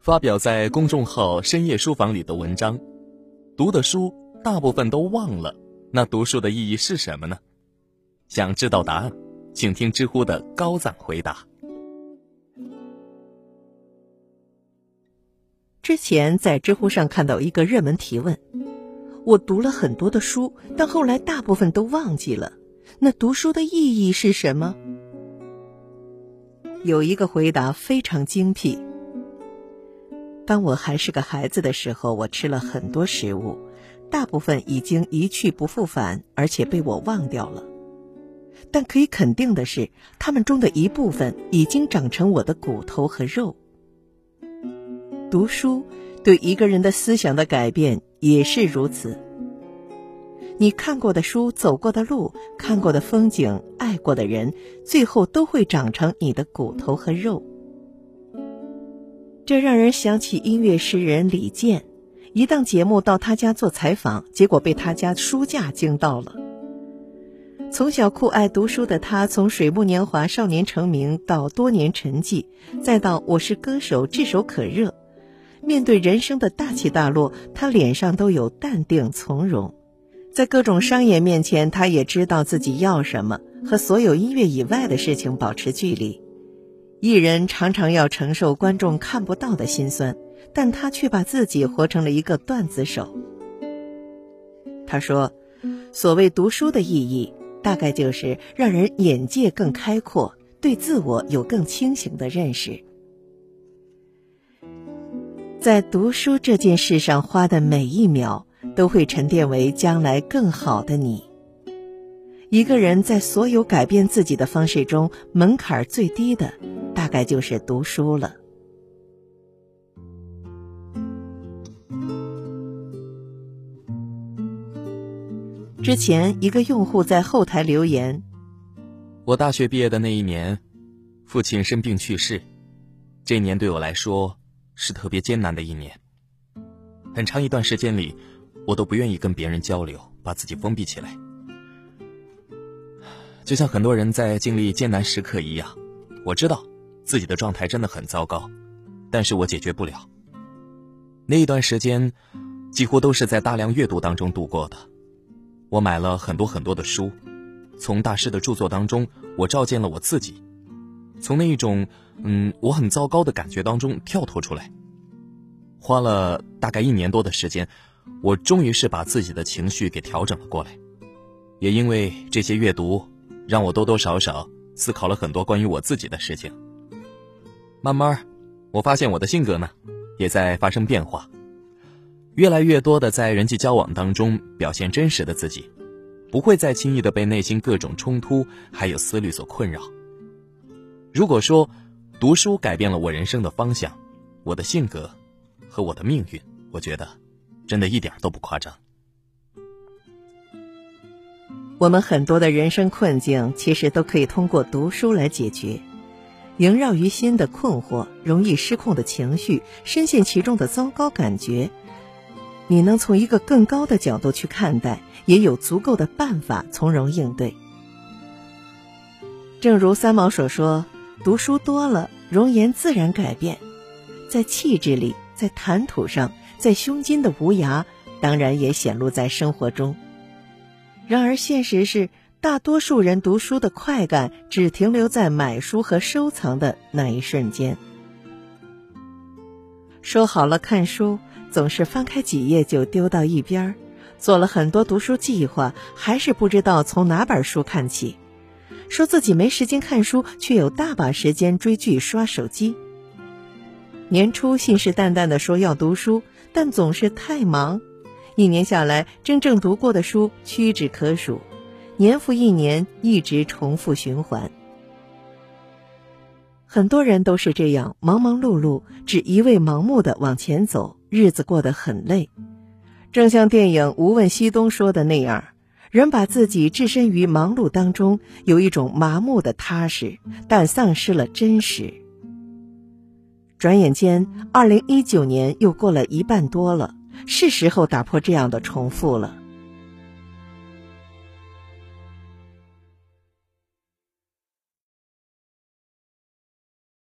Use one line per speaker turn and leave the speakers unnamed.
发表在公众号“深夜书房”里的文章，读的书大部分都忘了，那读书的意义是什么呢？想知道答案，请听知乎的高赞回答。
之前在知乎上看到一个热门提问：我读了很多的书，但后来大部分都忘记了，那读书的意义是什么？有一个回答非常精辟。当我还是个孩子的时候，我吃了很多食物，大部分已经一去不复返，而且被我忘掉了。但可以肯定的是，它们中的一部分已经长成我的骨头和肉。读书对一个人的思想的改变也是如此。你看过的书、走过的路、看过的风景、爱过的人，最后都会长成你的骨头和肉。这让人想起音乐诗人李健，一档节目到他家做采访，结果被他家书架惊到了。从小酷爱读书的他，从《水木年华》少年成名到多年沉寂，再到《我是歌手》炙手可热，面对人生的大起大落，他脸上都有淡定从容。在各种商业面前，他也知道自己要什么，和所有音乐以外的事情保持距离。艺人常常要承受观众看不到的辛酸，但他却把自己活成了一个段子手。他说：“所谓读书的意义，大概就是让人眼界更开阔，对自我有更清醒的认识。在读书这件事上花的每一秒，都会沉淀为将来更好的你。”一个人在所有改变自己的方式中，门槛最低的。大概就是读书了。之前一个用户在后台留言：“
我大学毕业的那一年，父亲生病去世，这年对我来说是特别艰难的一年。很长一段时间里，我都不愿意跟别人交流，把自己封闭起来，就像很多人在经历艰难时刻一样。我知道。”自己的状态真的很糟糕，但是我解决不了。那一段时间，几乎都是在大量阅读当中度过的。我买了很多很多的书，从大师的著作当中，我照见了我自己，从那一种嗯我很糟糕的感觉当中跳脱出来。花了大概一年多的时间，我终于是把自己的情绪给调整了过来。也因为这些阅读，让我多多少少思考了很多关于我自己的事情。慢慢，我发现我的性格呢，也在发生变化，越来越多的在人际交往当中表现真实的自己，不会再轻易的被内心各种冲突还有思虑所困扰。如果说读书改变了我人生的方向，我的性格和我的命运，我觉得真的一点都不夸张。
我们很多的人生困境，其实都可以通过读书来解决。萦绕于心的困惑，容易失控的情绪，深陷其中的糟糕感觉，你能从一个更高的角度去看待，也有足够的办法从容应对。正如三毛所说：“读书多了，容颜自然改变，在气质里，在谈吐上，在胸襟的无涯，当然也显露在生活中。”然而，现实是。大多数人读书的快感只停留在买书和收藏的那一瞬间。说好了看书，总是翻开几页就丢到一边儿；做了很多读书计划，还是不知道从哪本书看起。说自己没时间看书，却有大把时间追剧、刷手机。年初信誓旦旦的说要读书，但总是太忙，一年下来，真正读过的书屈指可数。年复一年，一直重复循环。很多人都是这样，忙忙碌碌，只一味盲目的往前走，日子过得很累。正像电影《无问西东》说的那样，人把自己置身于忙碌当中，有一种麻木的踏实，但丧失了真实。转眼间，二零一九年又过了一半多了，是时候打破这样的重复了。